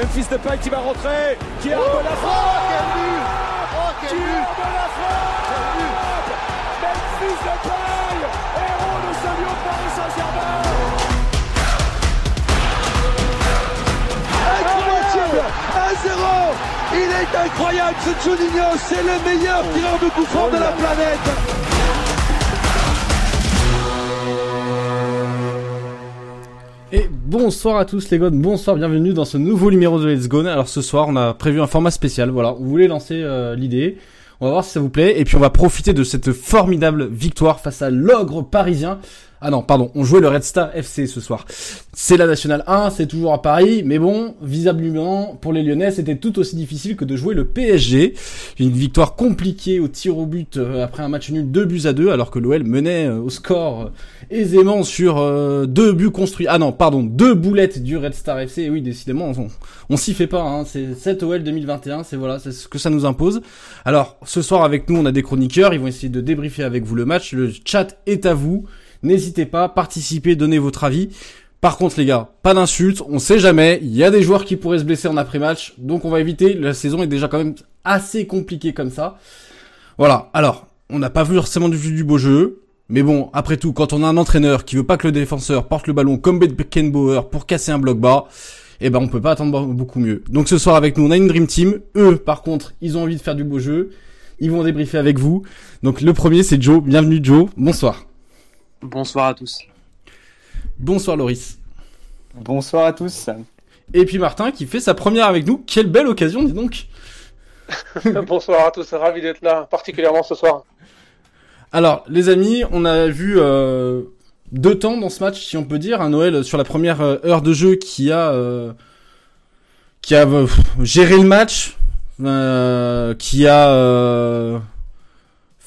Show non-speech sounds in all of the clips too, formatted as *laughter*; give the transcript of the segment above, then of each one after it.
Memphis Depay qui va rentrer, qui arme oh, la frappe. Oh, quel but. Oh, quel Qui arme la frappe. Memphis Depay, héros de ce lieu Paris Saint-Germain. Incroyable. 1-0 Il est incroyable ce Juninho, c'est le meilleur tireur de coup franc de la planète bonsoir à tous les gars, bonsoir, bienvenue dans ce nouveau numéro de Let's Go. Alors ce soir, on a prévu un format spécial. Voilà, vous voulez lancer euh, l'idée. On va voir si ça vous plaît et puis on va profiter de cette formidable victoire face à l'ogre parisien ah non, pardon, on jouait le Red Star FC ce soir. C'est la Nationale 1, c'est toujours à Paris, mais bon, visiblement, pour les Lyonnais, c'était tout aussi difficile que de jouer le PSG. Une victoire compliquée au tir au but euh, après un match nul 2 buts à 2, alors que l'OL menait euh, au score euh, aisément sur deux buts construits. Ah non, pardon, deux boulettes du Red Star FC. Et oui, décidément, on, s'y fait pas. Hein. C'est 7 OL 2021, c'est voilà, c'est ce que ça nous impose. Alors, ce soir avec nous, on a des chroniqueurs, ils vont essayer de débriefer avec vous le match. Le chat est à vous. N'hésitez pas, participez, donnez votre avis. Par contre, les gars, pas d'insultes, on sait jamais. Il y a des joueurs qui pourraient se blesser en après-match, donc on va éviter. La saison est déjà quand même assez compliquée comme ça. Voilà. Alors, on n'a pas vu forcément du, du beau jeu. Mais bon, après tout, quand on a un entraîneur qui veut pas que le défenseur porte le ballon comme Beckenbauer pour casser un bloc bas, eh ben on peut pas attendre beaucoup mieux. Donc ce soir avec nous, on a une Dream Team. Eux, par contre, ils ont envie de faire du beau jeu. Ils vont débriefer avec vous. Donc le premier, c'est Joe. Bienvenue Joe. Bonsoir. Bonsoir à tous. Bonsoir Loris. Bonsoir à tous. Et puis Martin qui fait sa première avec nous. Quelle belle occasion, dis donc. *laughs* Bonsoir à tous, ravi d'être là, particulièrement ce soir. Alors, les amis, on a vu euh, deux temps dans ce match, si on peut dire. Un Noël sur la première euh, heure de jeu qui a euh, qui a géré le match, qui a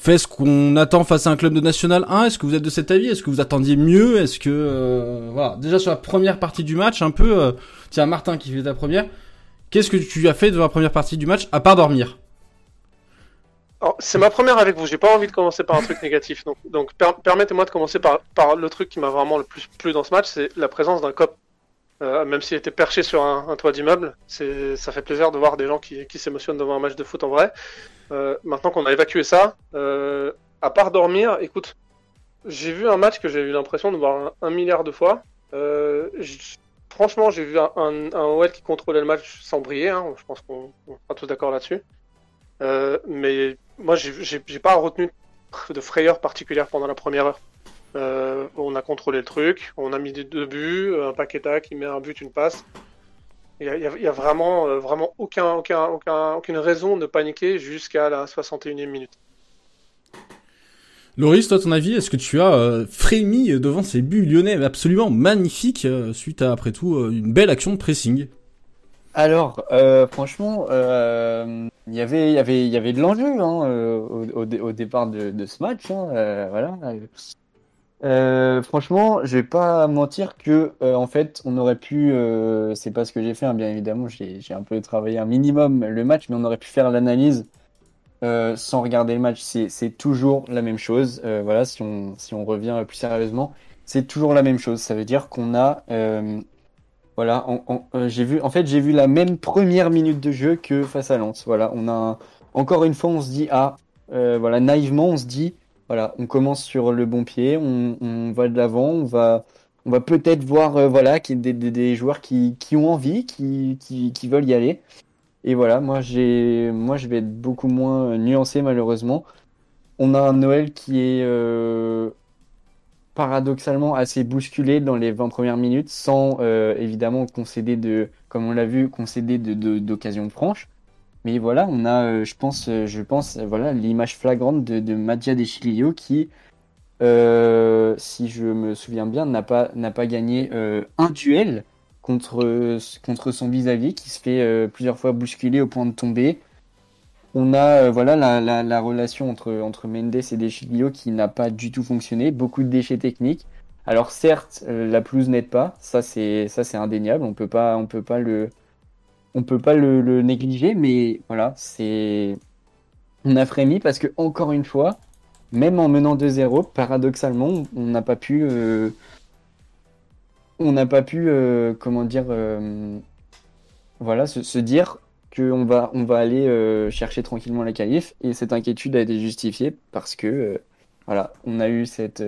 fait ce qu'on attend face à un club de National 1 Est-ce que vous êtes de cet avis? Est-ce que vous attendiez mieux? Est-ce que euh, voilà, déjà sur la première partie du match, un peu, euh, tiens Martin qui fait ta première, qu'est-ce que tu as fait de la première partie du match à part dormir? C'est ma première avec vous. J'ai pas envie de commencer par un truc négatif. Donc, permettez-moi de commencer par le truc qui m'a vraiment le plus plu dans ce match, c'est la présence d'un cop. Euh, même s'il était perché sur un, toit d'immeuble, ça fait plaisir de voir des gens qui, s'émotionnent devant un match de foot en vrai. Euh, maintenant qu'on a évacué ça, euh, à part dormir, écoute, j'ai vu un match que j'ai eu l'impression de voir un, milliard de fois. Franchement, j'ai vu un, un, OL qui contrôlait le match sans briller. Hein. je pense qu'on sera tous d'accord là-dessus. mais moi, j'ai pas retenu de frayeur particulière pendant la première heure. On a contrôlé le truc, on a mis des deux buts, un Paqueta qui met un but, une passe. Il n'y a, vraiment, euh, vraiment aucun, aucun, aucune raison de paniquer jusqu'à la 61e minute. Loris, toi, ton avis, est-ce que tu as euh, frémi devant ces buts lyonnais absolument magnifiques euh, suite à, après tout, une belle action de pressing? Alors, franchement, il y avait, y avait, y avait de l'enjeu hein, au, départ de, ce match. Hein, voilà. Euh, franchement, je vais pas mentir que euh, en fait, on aurait pu. Euh, c'est pas ce que j'ai fait, hein, bien évidemment. J'ai un peu travaillé un minimum le match, mais on aurait pu faire l'analyse sans regarder le match. C'est toujours la même chose. voilà, si on si on revient plus sérieusement, c'est toujours la même chose. Ça veut dire qu'on a voilà, j'ai vu. En fait, j'ai vu la même première minute de jeu que face à Lens. Voilà, on a encore une fois, on se dit ah, voilà, naïvement, on se dit on commence sur le bon pied, on, va de l'avant, on va, peut-être voir euh, voilà, des, des, des, joueurs qui, qui, ont envie, qui, qui, qui, veulent y aller. Et voilà, moi, je vais être beaucoup moins nuancé malheureusement. On a un Noël qui est euh, paradoxalement assez bousculé dans les 20 premières minutes, sans euh, évidemment concéder de, comme on l'a vu, concéder d'occasions de, de, franches. Mais voilà, on a, euh, je pense, euh, je pense, euh, voilà, l'image flagrante de, de Deschilio qui, si je me souviens bien, n'a pas, n'a pas gagné un duel contre, contre son vis-à-vis, qui se fait plusieurs fois bousculer au point de tomber. On a voilà la, la, la, relation entre, entre Mendes et Deschilio qui n'a pas du tout fonctionné, beaucoup de déchets techniques. Alors certes, la pelouse n'aide pas, ça c'est ça c'est indéniable, on peut pas on peut pas le on peut pas le, négliger, mais voilà, c'est. On a frémi parce que, encore une fois, même en menant 2-0, paradoxalement, on n'a pas pu. Euh, euh, comment dire, euh, voilà, se, dire qu'on va, on va aller chercher tranquillement la qualif. Et cette inquiétude a été justifiée parce que, voilà, on a eu cette,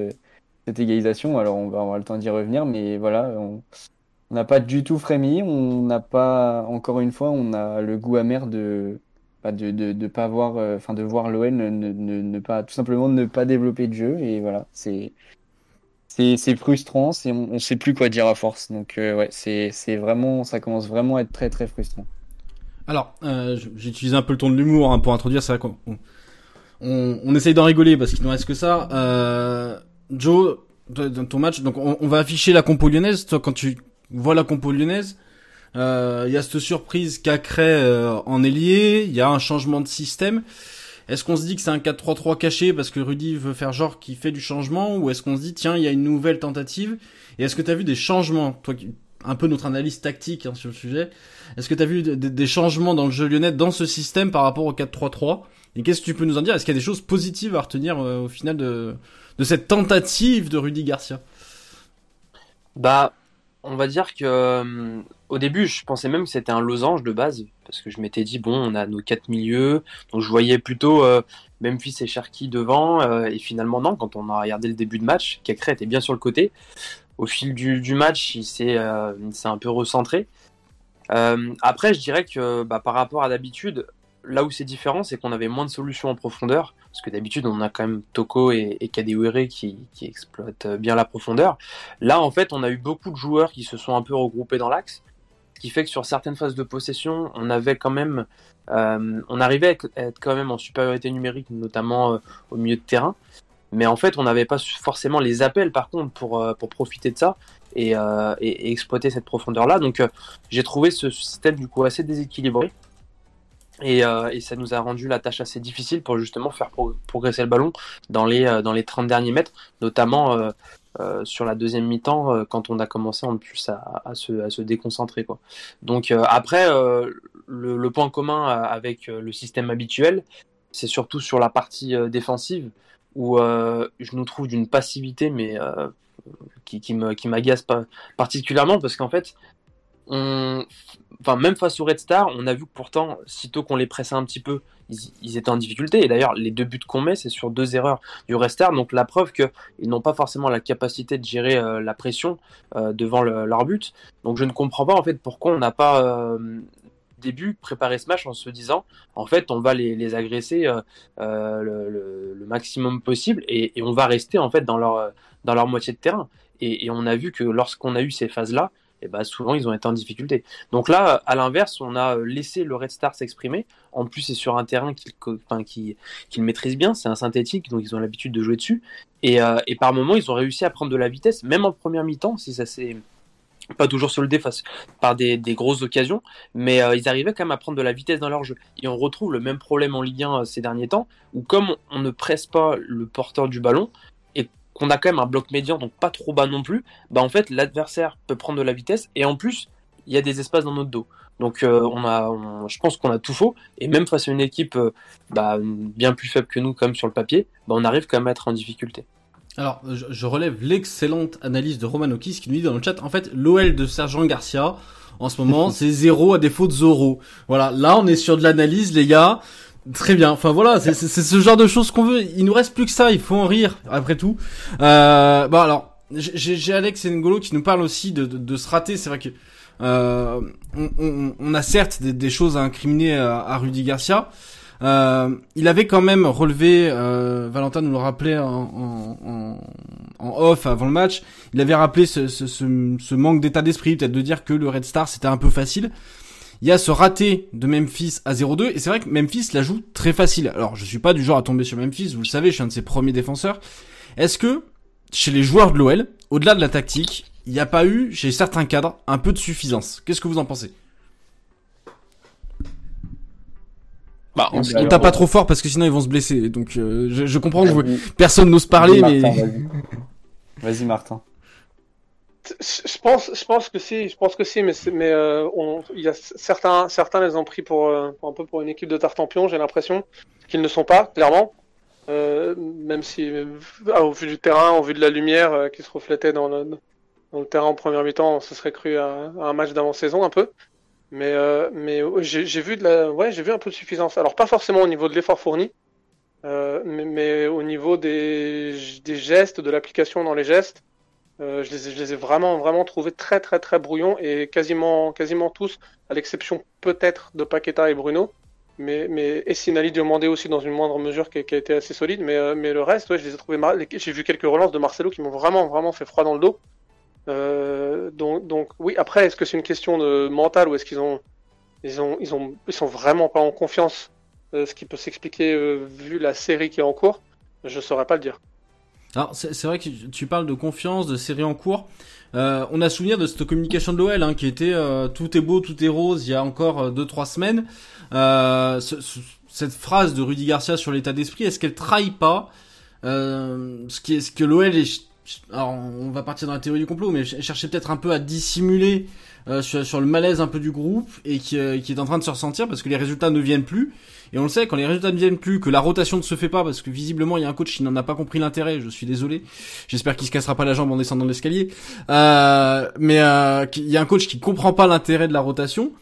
égalisation. Alors, on va avoir le temps d'y revenir, mais voilà, on n'a pas du tout frémi. On n'a pas, encore une fois, on a le goût amer de, bah, de, de, de pas voir, euh, enfin, de voir l'OL ne, ne, ne, pas, tout simplement ne pas développer de jeu. Et voilà, c'est, c'est, frustrant. C'est, on, on sait plus quoi dire à force. Donc, euh, ouais, c'est, vraiment, ça commence vraiment à être très, très frustrant. Alors, euh, j'ai utilisé un peu le ton de l'humour hein, pour introduire. Vrai qu'on on, on essaye d'en rigoler parce qu'il ne reste que ça. Euh, Joe, dans ton match, donc on, on va afficher la compo lyonnaise. Toi, quand tu vois la compo lyonnaise, euh, il y a cette surprise Cacré euh, en ailier. Il y a un changement de système. Est-ce qu'on se dit que c'est un 4-3-3 caché parce que Rudy veut faire genre qu'il fait du changement ou est-ce qu'on se dit tiens il y a une nouvelle tentative? Et est-ce que tu as vu des changements? Toi un peu notre analyse tactique hein, sur le sujet. Est-ce que tu as vu des, des changements dans le jeu lyonnais dans ce système par rapport au 4-3-3 Et qu'est-ce que tu peux nous en dire? Est-ce qu'il y a des choses positives à retenir euh, au final de, de cette tentative de Rudy Garcia? Bah, on va dire que euh, au début, je pensais même que c'était un losange de base, parce que je m'étais dit bon, on a nos quatre milieux, donc je voyais plutôt euh, Memphis et Cherki devant, euh, et finalement non. Quand on a regardé le début de match, Cacré était bien sur le côté. Au fil du, match, il s'est euh, il s'est un peu recentré. Après, je dirais que bah, par rapport à d'habitude, là où c'est différent, c'est qu'on avait moins de solutions en profondeur, parce que d'habitude, on a quand même Toko et, et qui, exploitent bien la profondeur. Là, en fait, on a eu beaucoup de joueurs qui se sont un peu regroupés dans l'axe, ce qui fait que sur certaines phases de possession, on avait quand même, euh, on arrivait à être- quand même en supériorité numérique, notamment euh, au milieu de terrain. Mais en fait, on n'avait pas forcément les appels, par contre, pour, euh, profiter de ça et, et- exploiter cette profondeur-là. Donc, j'ai trouvé ce système du coup assez déséquilibré. Et, euh, et ça nous a rendu la tâche assez difficile pour justement faire pro- progresser le ballon dans les, euh, dans les 30 derniers mètres, notamment euh, sur la deuxième mi-temps, quand on a commencé en plus à, se, à se déconcentrer. Quoi. Donc après, le, point commun avec le système habituel, c'est surtout sur la partie défensive, où je nous trouve d'une passivité, mais qui, qui qui m'agace pas particulièrement, parce qu'en fait, on, enfin même face au Red Star, on a vu que pourtant, sitôt qu'on les pressait un petit peu, ils, étaient en difficulté. Et d'ailleurs, les deux buts qu'on met, c'est sur deux erreurs du Red Star, donc la preuve qu'ils n'ont pas forcément la capacité de gérer euh, la pression euh, devant le- leur but. Donc je ne comprends pas en fait pourquoi on n'a pas euh, début préparé ce match en se disant en fait on va les, agresser le, maximum possible et, on va rester en fait dans leur dans leur moitié de terrain. Et, et on a vu que lorsqu'on a eu ces phases là et ben souvent ils ont été en difficulté. Donc là, à l'inverse, on a laissé le Red Star s'exprimer. En plus, c'est sur un terrain qu'ils enfin, maîtrisent bien, c'est un synthétique, donc ils ont l'habitude de jouer dessus. Et, euh, et par moments, ils ont réussi à prendre de la vitesse, même en première mi-temps, si ça s'est pas toujours soldé face par des, grosses occasions, mais euh, ils arrivaient quand même à prendre de la vitesse dans leur jeu. Et on retrouve le même problème en Ligue 1 euh, ces derniers temps, où comme on ne presse pas le porteur du ballon, qu'on a quand même un bloc médian, donc pas trop bas non plus, bah en fait l'adversaire peut prendre de la vitesse, et en plus, il y a des espaces dans notre dos. Donc euh, on a, on- je pense qu'on a tout faux, et même face à une équipe euh, bah, bien plus faible que nous, comme sur le papier, bah, on arrive quand même à être en difficulté. Alors, je, je relève l'excellente analyse de Roman Okis qui nous dit dans le chat, en fait, l'OL de Sergent Garcia, en ce moment, *laughs* c'est zéro à défaut de Zoro. Voilà, là, on est sur de l'analyse, les gars. Très bien. Enfin voilà, c'est ce genre de choses qu'on veut. Il nous reste plus que ça. Il faut en rire après tout. Euh, bon alors, j'ai Alex et N'Golo qui nous parlent aussi de, de, se rater. C'est vrai que euh, on, a certes des, choses à incriminer à, à Rudy Garcia. Euh, il avait quand même relevé, euh, Valentin nous le rappelait en, en, off avant le match, il avait rappelé ce, ce, ce manque d'état d'esprit, peut-être de dire que le Red Star c'était un peu facile. Il y a ce raté de Memphis à 0-2, et c'est vrai que Memphis la joue très facile. Alors je suis pas du genre à tomber sur Memphis, vous le savez, je suis un de ses premiers défenseurs. Est-ce que, chez les joueurs de l'OL, au-delà de la tactique, il n'y a pas eu, chez certains cadres, un peu de suffisance? Qu'est-ce que vous en pensez? Bah, On, on tape pas trop fort parce que sinon ils vont se blesser. Donc euh, je, je comprends que vous- personne n'ose parler, mais. *laughs* Vas-y, Martin. Je pense, je pense que si, je pense que si, mais mais euh, on, il y a certains, certains les ont pris pour, euh, un peu pour une équipe de tartampion, j'ai l'impression qu'ils ne sont pas clairement, Euh, même si euh, au vu du terrain, au vu de la lumière euh, qui se reflétait dans le dans le terrain en première mi-temps, on se serait cru à, à un match d'avant-saison un peu. Mais, euh, mais j'ai vu de la, ouais, j'ai vu un peu de suffisance. Alors pas forcément au niveau de l'effort fourni, mais, mais au niveau des, des gestes, de l'application dans les gestes, euh, je, les ai, je les ai vraiment, vraiment trouvés très, très, très brouillons et quasiment, quasiment tous, à l'exception peut-être de Paqueta et Bruno, mais, mais et Sinali Diomandé aussi dans une moindre mesure qui, qui a été assez solide, mais, euh, mais le reste, ouais, je les ai trouvés. mar- J'ai vu quelques relances de Marcelo qui m'ont vraiment, vraiment fait froid dans le dos. Euh, donc, donc, oui. Après, est-ce que c'est une question de mental ou est-ce qu'ils ont, ils ont, ils ont, ils sont vraiment pas en confiance, euh, ce qui peut s'expliquer euh, vu la série qui est en cours? Je saurais pas le dire. Alors c'est vrai que tu- parles de confiance, de série en cours. Euh, on a souvenir de cette communication de l'OL hein, qui était euh, tout est beau, tout est rose il y a encore 2-3 semaines. Euh, ce- ce- cette phrase de Rudy Garcia sur l'état d'esprit, est-ce qu'elle trahit pas euh, ce, qui est, ce que l'OL est... Alors on va partir dans la théorie du complot, mais ch- cherchait peut-être un peu à dissimuler euh, sur, le malaise un peu du groupe et qui, euh, qui est en train de se ressentir parce que les résultats ne viennent plus. Et on le sait, quand les résultats ne viennent plus, que la rotation ne se fait pas, parce que visiblement il y a un coach qui n'en a pas compris l'intérêt, je suis désolé. J'espère qu'il se cassera pas la jambe en descendant l'escalier. Euh, mais qu'il y a un coach qui comprend pas l'intérêt de la rotation.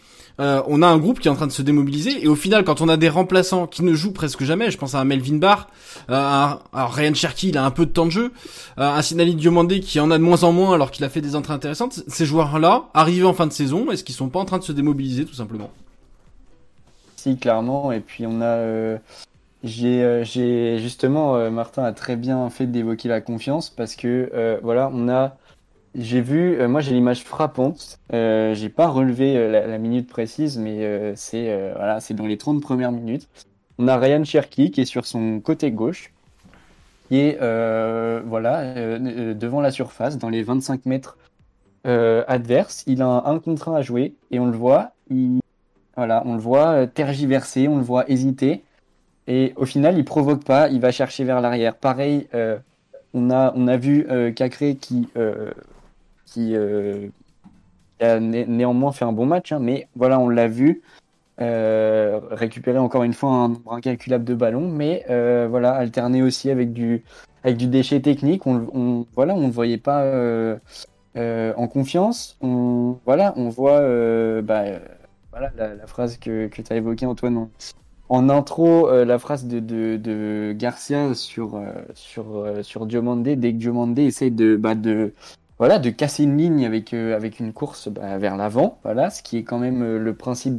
Euh, on a un groupe qui est en train de se démobiliser et au final quand on a des remplaçants qui ne jouent presque jamais, je pense à un Melvin Barr, euh, un, alors Ryan Cherky il a un peu de temps de jeu, euh, un Sinali Diomandé qui en a de moins en moins alors qu'il a fait des entrées intéressantes, ces joueurs-là, arrivés en fin de saison, est-ce qu'ils sont pas en train de se démobiliser tout simplement? Si, clairement. Et puis on a, euh, j'ai, euh, j'ai justement, euh, Martin a très bien fait d'évoquer la confiance parce que voilà, on a, j'ai vu, euh, moi j'ai l'image frappante. Euh, j'ai pas relevé euh, la, minute précise, mais euh, c'est voilà, c'est dans les 30 premières minutes. On a Ryan Cherky qui est sur son côté gauche, qui est voilà devant la surface, dans les 25 mètres adverses. Il a un, contre un à jouer et on le voit. Il, voilà, on le voit tergiverser, on le voit hésiter. Et au final, il provoque pas, il va chercher vers l'arrière. Pareil, on a, on a vu Cacré qui, qui euh, a né- néanmoins fait un bon match, hein, mais voilà, on l'a vu euh, récupérer encore une fois un nombre incalculable de ballons, mais euh, voilà, alterner aussi avec du, avec du déchet technique. On, on, voilà, on ne voyait pas en confiance. On, voilà, on voit bah, voilà, la, phrase que, que tu as évoquée, Antoine, en, intro, la phrase de, de, de Garcia sur, sur, sur Diomandé, dès que Diomandé essaye de, bah, de, voilà, de casser une ligne avec, euh, une course bah, vers l'avant, voilà, ce qui est quand même euh, le principe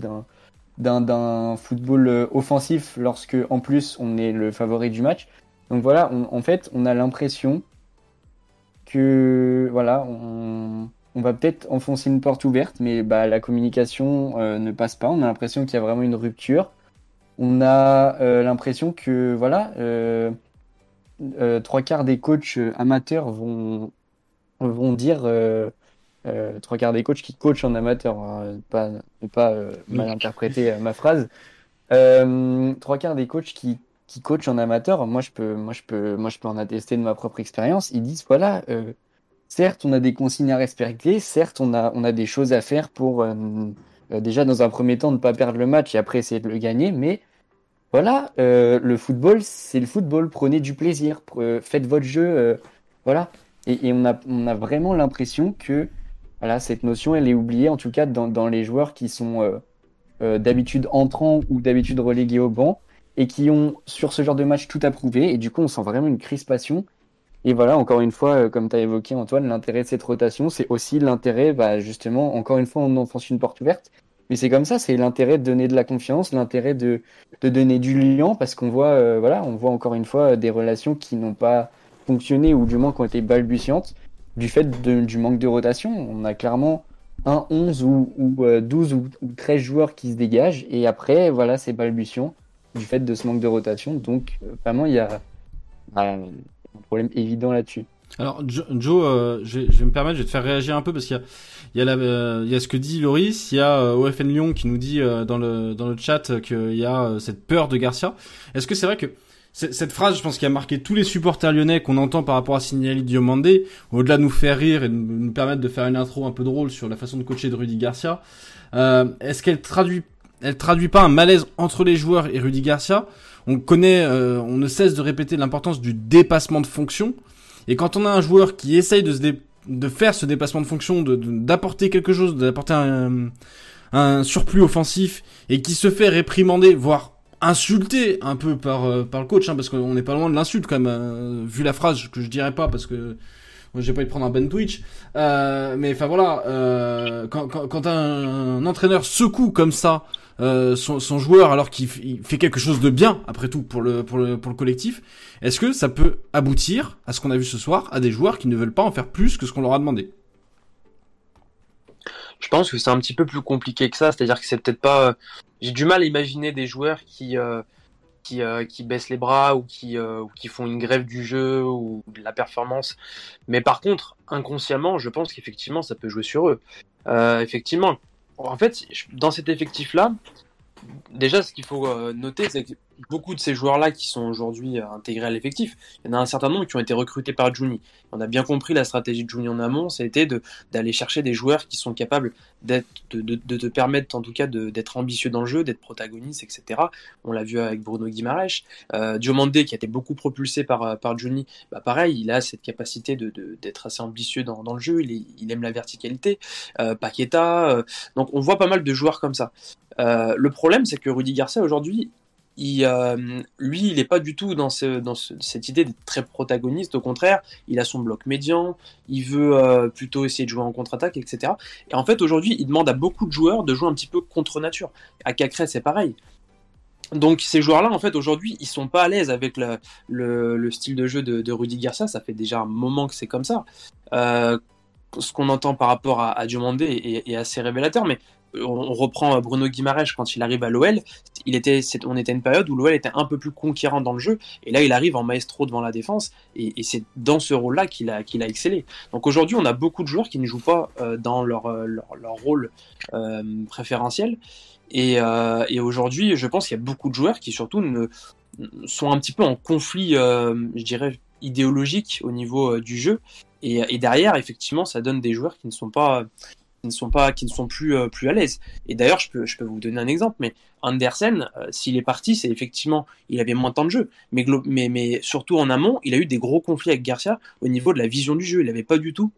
d'un football euh, offensif lorsque en plus on est le favori du match. Donc voilà, en fait, on a l'impression que voilà, on, va peut-être enfoncer une porte ouverte, mais bah, la communication ne passe pas. On a l'impression qu'il y a vraiment une rupture. On a l'impression que voilà, trois quarts des coachs amateurs vont vont dire euh, euh, trois quarts des coachs qui coachent en amateur, hein, pas ne pas euh, mal interpréter ma phrase. Euh, trois quarts des coachs qui qui coachent en amateur, moi je peux moi je peux moi je peux en attester de ma propre expérience. Ils disent voilà, euh, certes on a des consignes à respecter, certes on a on a des choses à faire pour euh, euh, déjà dans un premier temps ne pas perdre le match et après essayer de le gagner, mais voilà, euh, le football c'est le football, prenez du plaisir, euh, faites votre jeu, euh, voilà. Et, on a vraiment l'impression que voilà cette notion elle est oubliée en tout cas dans les joueurs qui sont euh, euh, d'habitude entrants ou d'habitude relégués au banc et qui ont sur ce genre de match tout approuvé. Et du coup on sent vraiment une crispation. Et voilà encore une fois euh, comme tu as évoqué Antoine l'intérêt de cette rotation c'est aussi l'intérêt bah, justement encore une fois on enfonce une porte ouverte. Mais c'est comme ça c'est l'intérêt de donner de la confiance l'intérêt de, de donner du lien parce qu'on voit voilà on voit encore une fois des relations qui n'ont pas fonctionné ou du moins qui ont été balbutiantes du fait de- du manque de rotation on a clairement un 11 ou, ou euh, 12 ou, ou 13 joueurs qui se dégagent et après voilà c'est balbutiant du fait de ce manque de rotation. Donc euh, vraiment, il y a bah, un problème évident là-dessus. Alors Jo- Joe, euh, je, vais, me permettre, je vais te faire réagir un peu parce qu'il y a, y euh, ce que dit Loris, il y a euh, OFN Lyon qui nous dit euh, dans le dans le chat qu'il y a euh, cette peur de Garcia. Est-ce que c'est vrai que cette phrase, je pense, qui a marqué tous les supporters lyonnais qu'on entend par rapport à Signali Diomandé, au-delà de nous faire rire et de nous permettre de faire une intro un peu drôle sur la façon de coacher de Rudy Garcia, euh, est-ce qu'elle traduit elle traduit pas un malaise entre les joueurs et Rudy Garcia? On connaît, euh, on ne cesse de répéter l'importance du dépassement de fonction. Et quand on a un joueur qui essaye de se dé- de faire ce dépassement de fonction, de de- d'apporter quelque chose, d'apporter un, un surplus offensif et qui se fait réprimander, voire insulter un peu par, euh, par le coach, hein, parce qu'on n'est pas loin de l'insulte quand même, euh, vu la phrase que je dirais pas parce que moi j'ai pas envie de prendre un Ben Twitch. Euh, mais enfin voilà, euh, quand, quand, quand un, un entraîneur secoue comme ça euh, son, son, joueur alors qu'il fait quelque chose de bien après tout pour le pour le pour le collectif, est-ce que ça peut aboutir à ce qu'on a vu ce soir à des joueurs qui ne veulent pas en faire plus que ce qu'on leur a demandé? Je pense que c'est un petit peu plus compliqué que ça, c'est-à-dire que c'est peut-être pas. J'ai du mal à imaginer des joueurs qui euh, qui, euh, qui baissent les bras ou qui, euh, ou qui font une grève du jeu ou de la performance. Mais par contre, inconsciemment, je pense qu'effectivement, ça peut jouer sur eux. Euh, effectivement, en fait, dans cet effectif-là, déjà, ce qu'il faut euh, noter, c'est que beaucoup de ces joueurs-là qui sont aujourd'hui euh, intégrés à l'effectif, il y en a un certain nombre qui ont été recrutés par Juni. On a bien compris la stratégie de Juni en amont, c'était d'aller chercher des joueurs qui sont capables de, te permettre en tout cas d'être ambitieux dans le jeu, d'être protagoniste, etc. On l'a vu avec Bruno Guimaraes. Euh, Diomandé, qui a été beaucoup propulsé par, euh, Juni, bah pareil, il a cette capacité d'être assez ambitieux dans, le jeu, il, aime la verticalité. Euh, Paqueta, donc on voit pas mal de joueurs comme ça. Le problème, c'est que Rudy Garcia aujourd'hui, euh, lui, il n'est pas du tout dans, ce, dans ce, cette idée d'être très protagoniste. Au contraire, il a son bloc médian, il veut euh, plutôt essayer de jouer en contre-attaque, etc. Et en fait, aujourd'hui, il demande à beaucoup de joueurs de jouer un petit peu contre nature. À Cacré, c'est pareil. Donc ces joueurs-là, en fait, aujourd'hui, ils sont pas à l'aise avec le, le, le, style de jeu de, de Rudy Garcia. Ça fait déjà un moment que c'est comme ça. Euh, ce qu'on entend par rapport à, à Diomandé est, est, assez révélateur, mais on reprend Bruno Guimaraes quand il arrive à l'OL, on était une période où l'OL était un peu plus conquérant dans le jeu, et là il arrive en maestro devant la défense, et, c'est dans ce rôle-là qu'il a, excellé. Donc aujourd'hui, on a beaucoup de joueurs qui ne jouent pas euh, dans leur, leur rôle euh, préférentiel, et, euh, aujourd'hui, je pense qu'il y a beaucoup de joueurs qui surtout sont un petit peu en conflit, euh, je dirais, idéologique au niveau du jeu, et derrière, effectivement, ça donne des joueurs qui ne sont pas qui ne sont pas, qui ne sont plus euh, plus à l'aise. Et d'ailleurs, je peux, je peux vous donner un exemple, mais Andersen, euh, s'il est parti, c'est effectivement, il avait moins de temps de jeu, mais, mais, mais surtout en amont, il a eu des gros conflits avec Garcia au niveau de la vision du jeu. Il n'avait pas du tout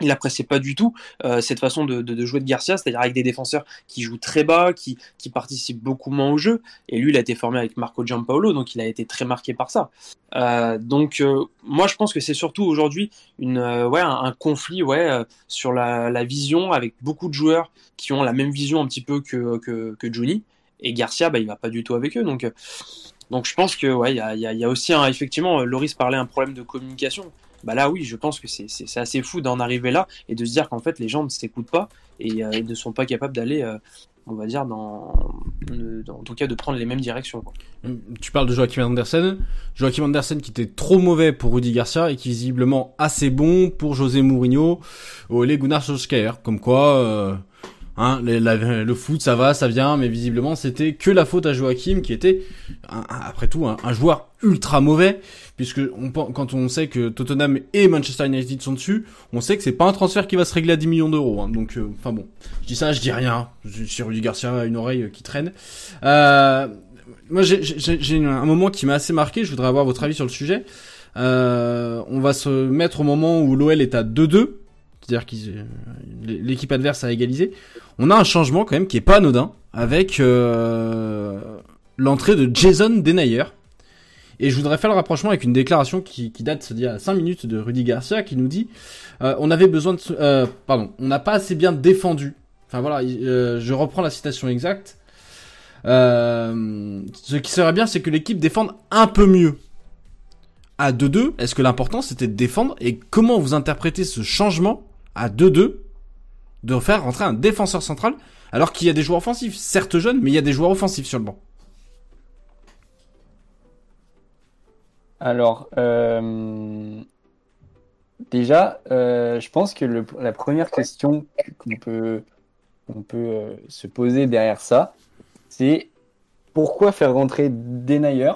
il appréciait pas du tout euh, cette façon de, jouer de Garcia, c'est-à-dire avec des défenseurs qui jouent très bas, qui, participent beaucoup moins au jeu. Et lui, il a été formé avec Marco Giampaolo, donc il a été très marqué par ça. Euh, donc euh, moi, je pense que c'est surtout aujourd'hui un, conflit sur la, vision avec beaucoup de joueurs qui ont la même vision un petit peu que que, Juni. Et Garcia, bah, il va pas du tout avec eux, donc. Je pense que y a, aussi effectivement, Loris parlait un problème de communication bah là oui, je pense que c'est assez fou d'en arriver là et de se dire qu'en fait les gens ne s'écoutent pas et, euh, ne sont pas capables d'aller, euh, on va dire, dans, en tout cas de prendre les mêmes directions. Quoi. Tu parles de Joachim Andersen, Joachim Andersen qui était trop mauvais pour Rudy Garcia et qui visiblement assez bon pour José Mourinho ou les Gunnar Solskjaer, comme quoi... Euh... Hein, le foot, ça va, ça vient, mais visiblement, c'était que la faute à Joachim, qui était, après tout, un, un, joueur ultra mauvais, puisque on, quand on sait que Tottenham et Manchester United sont dessus, on sait que c'est pas un transfert qui va se régler à 10 millions d'euros. Hein, donc, enfin euh, bon, je dis ça, je dis rien. Si Rudy Garcia a une oreille qui traîne. Euh, moi, j'ai un moment qui m'a assez marqué. Je voudrais avoir votre avis sur le sujet. Euh, on va se mettre au moment où l'OL est à 2-2 c'est-à-dire que l'équipe adverse a égalisé. On a un changement quand même qui est pas anodin avec euh, l'entrée de Jason Denayer. Et je voudrais faire le rapprochement avec une déclaration qui, date d'il y a 5 minutes de Rudy Garcia qui nous dit euh, on avait besoin de euh, pardon, on n'a pas assez bien défendu. Enfin voilà, euh, je reprends la citation exacte. Euh, ce qui serait bien, c'est que l'équipe défende un peu mieux à 2-2, est-ce que l'important c'était de défendre? Et comment vous interprétez ce changement? À 2-2 de faire rentrer un défenseur central alors qu'il y a des joueurs offensifs, certes jeunes, mais il y a des joueurs offensifs sur le banc. Alors, euh, déjà, euh, je pense que la première question qu'on peut, qu'on peut euh, se poser derrière ça, c'est pourquoi faire rentrer Denayer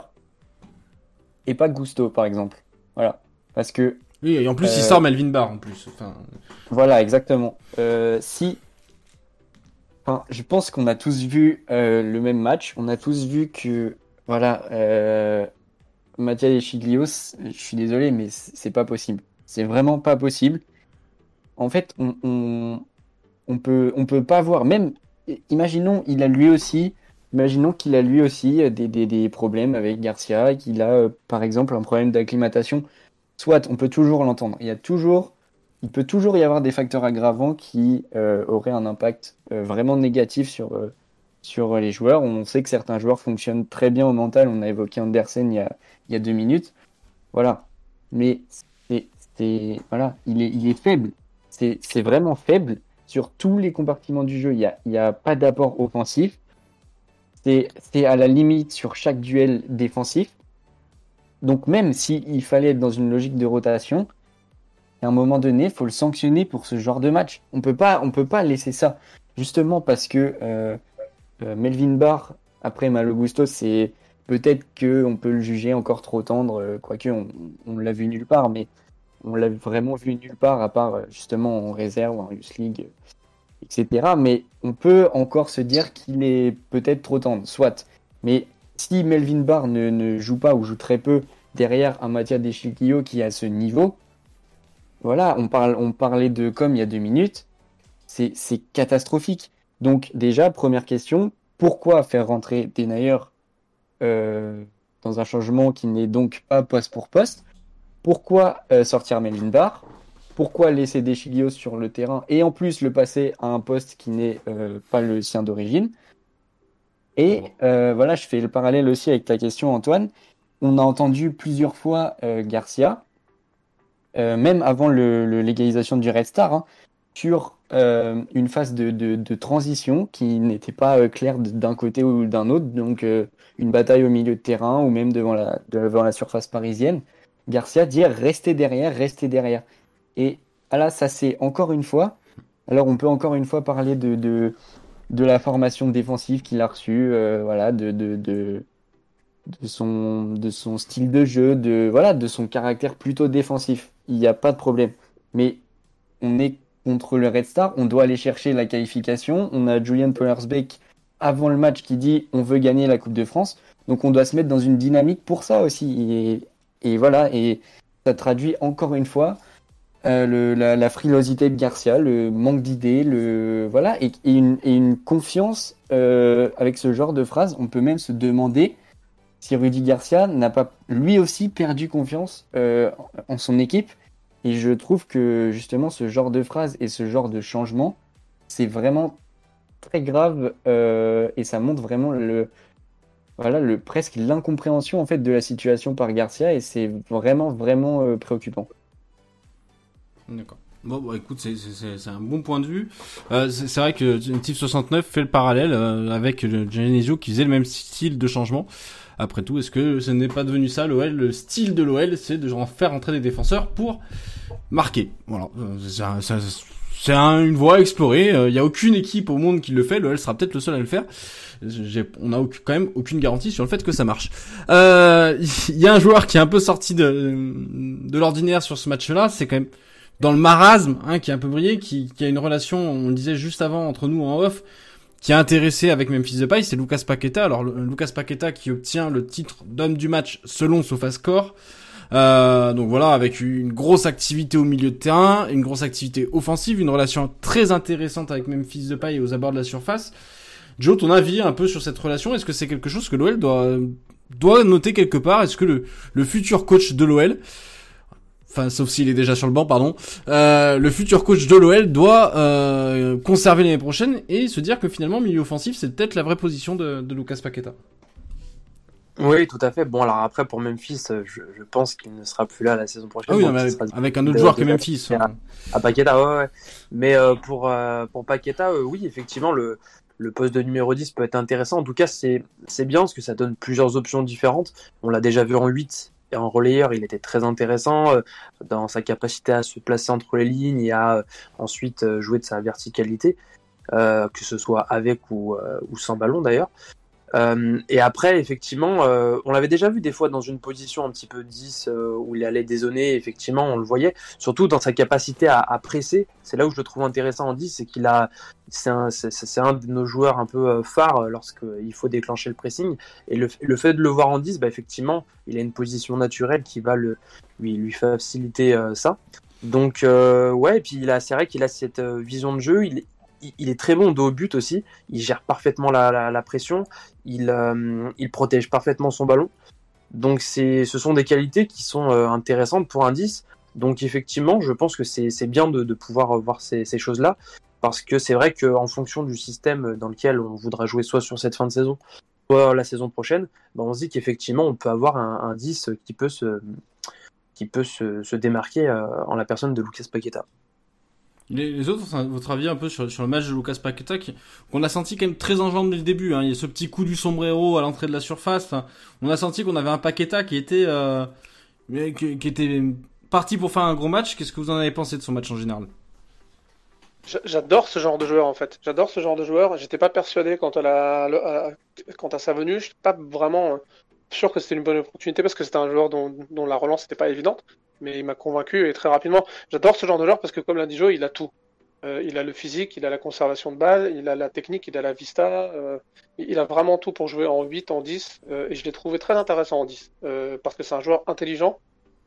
et pas Gusto, par exemple? Voilà. Parce que oui, et en plus, euh, il sort Melvin Barr en plus. Enfin... Voilà, exactement. Euh, si. Enfin, je pense qu'on a tous vu euh, le même match. On a tous vu que. Voilà. Euh, Mathias Chiglios, je suis désolé, mais c'est pas possible. C'est vraiment pas possible. En fait, on, on, on, peut, on peut pas voir, même imaginons, il a lui aussi, imaginons qu'il a lui aussi des, des, des problèmes avec Garcia, qu'il a euh, par exemple un problème d'acclimatation. Soit on peut toujours l'entendre. Il y a toujours, il peut toujours y avoir des facteurs aggravants qui euh, auraient un impact euh, vraiment négatif sur euh, sur les joueurs. On sait que certains joueurs fonctionnent très bien au mental. On a évoqué Andersen il y a, il y a deux minutes. Voilà. Mais c'est, voilà, il est, il est faible. C'est, vraiment faible sur tous les compartiments du jeu. Il n'y a, il y a pas d'apport offensif. C'est à la limite sur chaque duel défensif. Donc même s'il fallait être dans une logique de rotation, à un moment donné, il faut le sanctionner pour ce genre de match. On peut pas, peut pas laisser ça. Justement parce que euh, euh, Melvin Barr, après Malo Gusto, c'est peut-être que on peut le juger encore trop tendre, euh, quoique on, l'a vu nulle part, mais on l'a vraiment vu nulle part à part justement en réserve, en Youth League, etc. Mais on peut encore se dire qu'il est peut-être trop tendre, soit. Mais si Melvin Barr ne, joue pas ou joue très peu derrière un Mathia Deschilquillo qui est à ce niveau, voilà, on, parlait de comme il y a deux minutes, c'est catastrophique. Donc déjà, première question, pourquoi faire rentrer Denayer euh, dans un changement qui n'est donc pas poste pour poste? Pourquoi euh, sortir Melvin Barr? Pourquoi laisser Deschilios sur le terrain? Et en plus le passer à un poste qui n'est euh, pas le sien d'origine? Et euh, voilà, je fais le parallèle aussi avec ta question Antoine. On a entendu plusieurs fois euh, Garcia, euh, même avant le, le légalisation du Red Star, hein, sur une phase de, de, de transition qui n'était pas claire d'un côté ou d'un autre, donc une bataille au milieu de terrain ou même devant la, devant la surface parisienne. Garcia dire restez derrière, restez derrière. Et ah là, ça c'est encore une fois. Alors on peut encore une fois parler de, de, de la formation défensive qu'il a reçue, euh, voilà, de, de, de, son, de son style de jeu, de, voilà, de son caractère plutôt défensif. Il n'y a pas de problème. Mais on est contre le Red Star, on doit aller chercher la qualification. On a Julian Pollersbeck avant le match qui dit on veut gagner la Coupe de France. Donc on doit se mettre dans une dynamique pour ça aussi. Et, et voilà, et ça traduit encore une fois euh, le, la, la frilosité de Garcia, le manque d'idées, le voilà, et, une, et une confiance euh, avec ce genre de phrase. On peut même se demander si Rudy Garcia n'a pas lui aussi perdu confiance euh, en son équipe. Et je trouve que justement ce genre de phrase et ce genre de changement, c'est vraiment très grave euh, et ça montre vraiment le voilà le presque l'incompréhension en fait de la situation par Garcia et c'est vraiment vraiment euh, préoccupant. D'accord. Bon, bah, écoute, c'est- un bon point de vue. Euh, c'est vrai que Tiff 69 fait le parallèle euh, avec euh, Genesio qui faisait le même style de changement. Après tout, est-ce que ce n'est pas devenu ça l'OL Le style de l'OL, c'est de faire entrer des défenseurs pour marquer. Voilà. Euh, C'est un- une voie à explorer. Il n'y a aucune équipe au monde qui le fait. L'OL sera peut-être le seul à le faire. On n'a quand même aucune garantie sur le fait que ça marche. Euh, Il *laughs* y a un joueur qui est un peu sorti de, de l'ordinaire sur ce match-là. C'est quand même dans le marasme, hein, qui a un peu brillé, qui, a une relation, on le disait juste avant entre nous en off, qui a intéressé avec Memphis Depay, c'est Lucas Paqueta. Alors Lucas Paqueta qui obtient le titre d'homme du match selon SofaScore. Euh, donc voilà, avec une grosse activité au milieu de terrain, une grosse activité offensive, une relation très intéressante avec Memphis Depay aux abords de la surface. Joe, ton avis un peu sur cette relation Est-ce que c'est quelque chose que l'OL doit doit noter quelque part? Est-ce que le, le futur coach de l'OL enfin sauf s'il est déjà sur le banc, pardon, euh, le futur coach de l'OL doit euh, conserver l'année prochaine et se dire que finalement milieu offensif c'est peut-être la vraie position de, de Lucas Paqueta. Oui, tout à fait. Bon, alors après, pour Memphis, euh, je, je pense qu'il ne sera plus là la saison prochaine. Ah oui, non, avec, un autre joueur que Memphis. à, à Paqueta, ouais, ouais. Mais euh, pour, pour Paqueta, oui, effectivement, le, le poste de numéro 10 peut être intéressant. En tout cas, c'est bien parce que ça donne plusieurs options différentes. On l'a déjà vu en 8 et en relayeur, il était très intéressant euh, dans sa capacité à se placer entre les lignes et à euh, ensuite euh, jouer de sa verticalité, que ce soit avec ou sans ballon d'ailleurs. Euh, et après, effectivement, euh, on l'avait déjà vu des fois dans une position un petit peu 10 euh, où il allait dézonner, effectivement, on le voyait, surtout dans sa capacité à, presser. C'est là où je le trouve intéressant en 10, c'est qu'il a, c'est un, de nos joueurs un peu phares lorsqu'il faut déclencher le pressing. Et le, fait de le voir en 10, bah, effectivement, il a une position naturelle qui va lui, faciliter ça. Donc, ouais, et puis c'est vrai qu'il a cette vision de jeu, il, est très bon dos au but aussi. Il gère parfaitement la, pression. Il, euh, il protège parfaitement son ballon. Donc ce sont des qualités qui sont euh, intéressantes pour un 10. Donc effectivement, je pense que c'est, bien de, pouvoir voir ces, choses-là. Parce que c'est vrai qu'en fonction du système dans lequel on voudra jouer soit sur cette fin de saison, soit la saison prochaine, ben on se dit qu'effectivement on peut avoir un, un 10 qui peut se démarquer euh, en la personne de Lucas Paqueta. Les, autres, votre avis un peu sur, le match de Lucas Paqueta, qu'on a senti quand même très en dès le début. Hein. Il y a ce petit coup du sombrero à l'entrée de la surface. On a senti qu'on avait un Paqueta qui était, euh, qui, était parti pour faire un gros match. Qu'est-ce que vous en avez pensé de son match en général? J'a- J'adore ce genre de joueur en fait. J'adore ce genre de joueur. J'étais pas persuadé quant à sa venue. Je suis pas vraiment euh, sûr que c'était une bonne opportunité parce que c'était un joueur dont la relance n'était pas évidente. Mais il m'a convaincu et très rapidement. J'adore ce genre de joueur parce que comme l'a dit Joe, il a tout. Euh, il a le physique, il a la conservation de balle, il a la technique, il a la vista. euh, il a vraiment tout pour jouer en 8, en 10. euh, et je l'ai trouvé très intéressant en 10. euh, parce que c'est un joueur intelligent.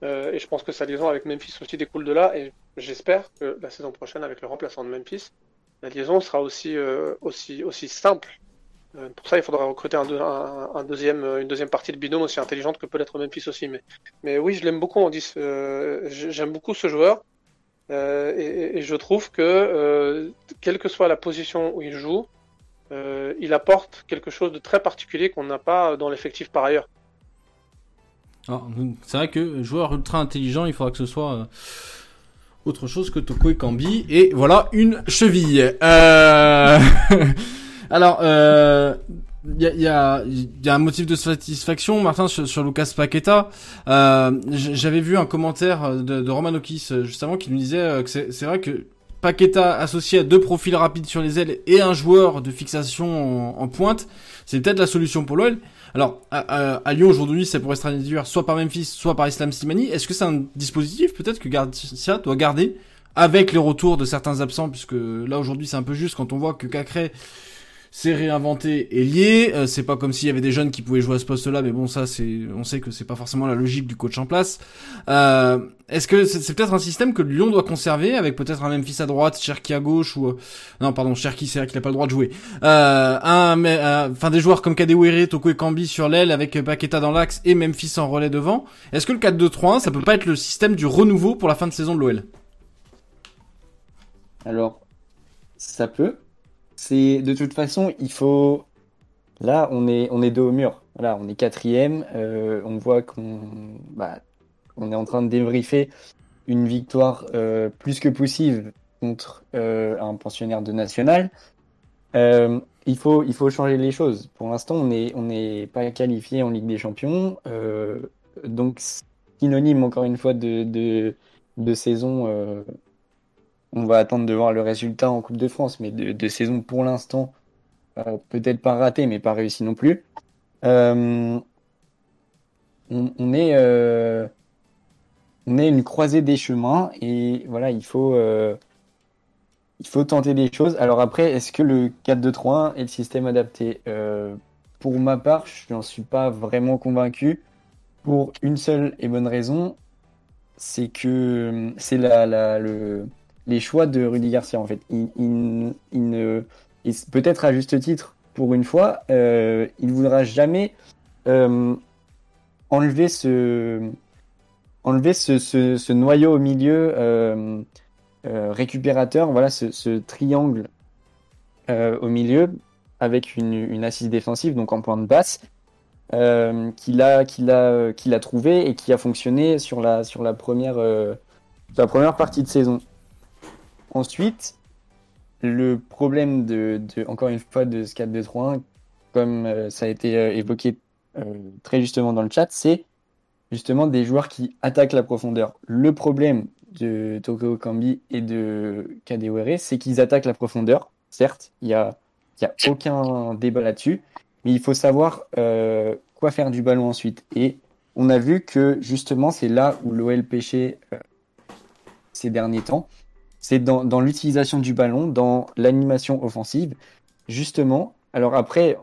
et je pense que sa liaison avec Memphis aussi découle de là. Et J'espère que la saison prochaine, avec le remplaçant de Memphis, la liaison sera aussi, aussi, aussi simple. Euh, pour ça, il faudra recruter euh, une deuxième partie de binôme aussi intelligente que peut l'être Memphis aussi. Mais, oui, je l'aime beaucoup 10. Euh, J'aime beaucoup ce joueur. Et, je trouve que, quelle que soit la position où il joue, il apporte quelque chose de très particulier qu'on n'a pas dans l'effectif par ailleurs. C'est vrai que joueur ultra intelligent, il faudra que ce soit autre chose que Toko et Kambi. Et voilà une cheville. *laughs* Alors, euh, il y, a, y, a, y a un motif de satisfaction, Martin, sur, sur Lucas Paqueta. Euh, J'avais vu un commentaire de, de Romanokis euh, juste avant qui nous disait euh, que c'est vrai que Paqueta associé à deux profils rapides sur les ailes et un joueur de fixation en, pointe, c'est peut-être la solution pour l'OL. Alors, à, à- Lyon aujourd'hui, ça pourrait se traduire soit par Memphis, soit par Islam Slimani. Est-ce que c'est un dispositif peut-être que Garcia doit garder avec les retours de certains absents, puisque là aujourd'hui c'est un peu juste quand on voit que Cacré s'est réinventé et lié. Euh, c'est pas comme s'il y avait des jeunes qui pouvaient jouer à ce poste-là, mais bon, ça, c'est, on sait que c'est pas forcément la logique du coach en place. Euh, est-ce que c'est, c'est peut-être un système que Lyon doit conserver avec peut-être un Memphis à droite, Cherki à gauche ou euh, non, pardon, Cherki, c'est vrai qu'il a pas le droit de jouer. Euh, un, mais, euh, enfin des joueurs comme Kadewere, Toko et Kambi sur l'aile avec Paqueta dans l'axe et Memphis en relais devant. Est-ce que le 4-2-3-1, ça peut pas être le système du renouveau pour la fin de saison de l'OL Alors, ça peut. C'est de toute façon, il faut. Là, on est on est dos au mur. Voilà, on est quatrième. euh, on voit qu'on bah, on est en train de débriefer une victoire euh, plus que possible contre euh, un pensionnaire de national. Euh, il faut il faut changer les choses. Pour l'instant, on est on n'est pas qualifié en Ligue des Champions. euh, donc synonyme encore une fois de de, de saison. On va attendre de voir le résultat en Coupe de France, mais de, saison pour l'instant, euh, peut-être pas raté, mais pas réussi non plus. Euh, on, est, euh, on est une croisée des chemins et voilà, il faut, il faut tenter des choses. Alors après, est-ce que le 4-2-3-1 est le système adapté? Pour ma part, je n'en suis pas vraiment convaincu. Pour une seule et bonne raison, c'est que c'est la, la, le, les choix de Rudy Garcia en fait. Il, ne, peut-être à juste titre, pour une fois, euh, il voudra jamais euh, enlever ce, noyau au milieu euh, récupérateur, voilà, ce, triangle au milieu avec une, assise défensive, donc en pointe basse, euh, qu'il a, trouvé et qui a fonctionné sur la première partie de saison. Ensuite, le problème de, encore une fois de ce 4-2-3-1, comme euh, ça a été euh, évoqué euh, très justement dans le chat, c'est justement des joueurs qui attaquent la profondeur. Le problème de Toko Kambi et de Kadewere, c'est qu'ils attaquent la profondeur. Certes, il y a, y a aucun débat là-dessus, mais il faut savoir quoi faire du ballon ensuite. Et on a vu que justement, c'est là où l'OL pêchait ces derniers temps. C'est dans, l'utilisation du ballon, dans l'animation offensive. Justement, alors après,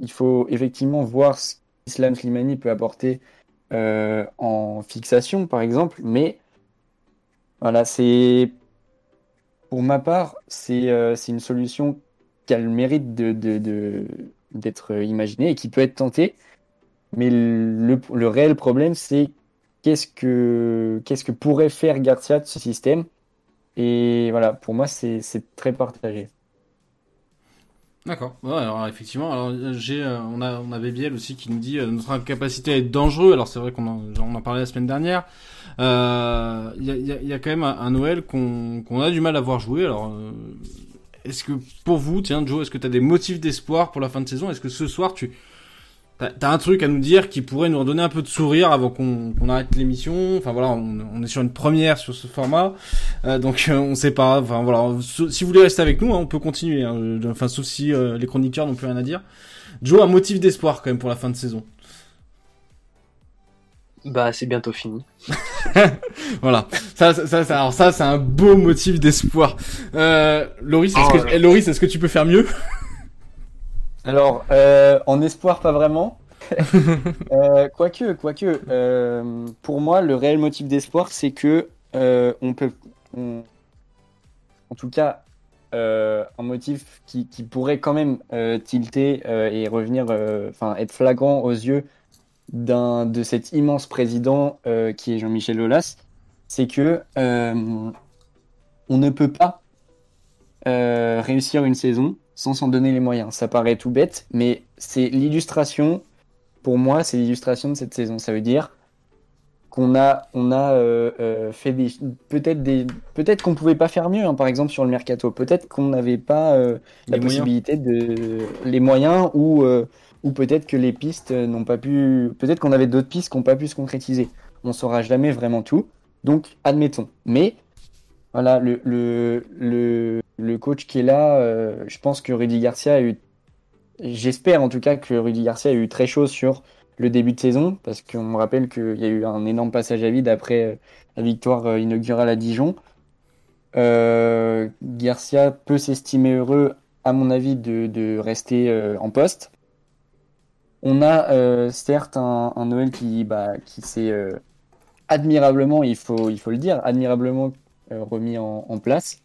il faut effectivement voir ce qu'Islam Slimani peut apporter euh, en fixation, par exemple, mais voilà, c'est pour ma part, c'est euh, une solution qui a le mérite d'être imaginée et qui peut être tentée. Mais le, réel problème, c'est qu'est-ce que, qu'est-ce que pourrait faire Garcia de ce système? Et voilà, pour moi, c'est très partagé. D'accord. Ouais, alors effectivement, alors j'ai, euh, on a, on avait Biel aussi qui nous dit euh, notre incapacité à être dangereux. Alors c'est vrai qu'on en, on en parlait la semaine dernière. Euh, Il y, a, y a- y a quand même un, Noël qu'on qu'on a du mal à voir jouer. Alors est-ce que pour vous, tiens Joe, est-ce que tu as des motifs d'espoir pour la fin de saison? Est-ce que ce soir tu T'as t'as un truc à nous dire qui pourrait nous redonner un peu de sourire avant qu'on qu'on arrête l'émission. Enfin voilà, on, on est sur une première sur ce format, Euh, donc euh, on sait pas. Enfin voilà, si vous voulez rester avec nous, hein, on peut continuer. hein. Euh, Enfin sauf si euh, les chroniqueurs n'ont plus rien à dire. Joe, un motif d'espoir quand même pour la fin de saison. Bah, c'est bientôt fini. *laughs* Voilà, ça, ça, ça, ça- alors ça, c'est un beau motif d'espoir. Euh, Loris, est-ce Oh, que, eh, Loris, est-ce que tu peux faire mieux? Alors, euh, en espoir, pas vraiment. *laughs* Euh, quoique, quoique, euh, pour moi, le réel motif d'espoir, c'est que on peut, on- en tout cas, un motif qui, qui pourrait quand même tilter et revenir, enfin, être flagrant aux yeux d'un de cet immense président qui est Jean-Michel Aulas, c'est que on ne peut pas réussir une saison sans s'en donner les moyens. Ça paraît tout bête, mais c'est l'illustration, pour moi, c'est l'illustration de cette saison. Ça veut dire qu'on a, on a euh, euh, fait des, peut-être des, peut-être qu'on pouvait pas faire mieux, hein, par exemple sur le mercato. Peut-être qu'on n'avait pas euh, la moyens. possibilité de, les moyens ou, ou peut-être que les pistes n'ont pas pu, peut-être qu'on avait d'autres pistes qui n'ont pas pu se concrétiser. On saura jamais vraiment tout. Donc, admettons. Mais voilà, le, le, le, le coach qui est là, euh, je pense que Rudy Garcia a eu. J'espère en tout cas que Rudy Garcia a eu très chaud sur le début de saison, parce qu'on me rappelle qu'il y a eu un énorme passage à vide après euh, la victoire euh, inaugurale à Dijon. Garcia peut s'estimer heureux, à mon avis, de, rester en poste. On a certes un, Noël qui, bah, s'est admirablement, il faut, le dire, admirablement remis en place.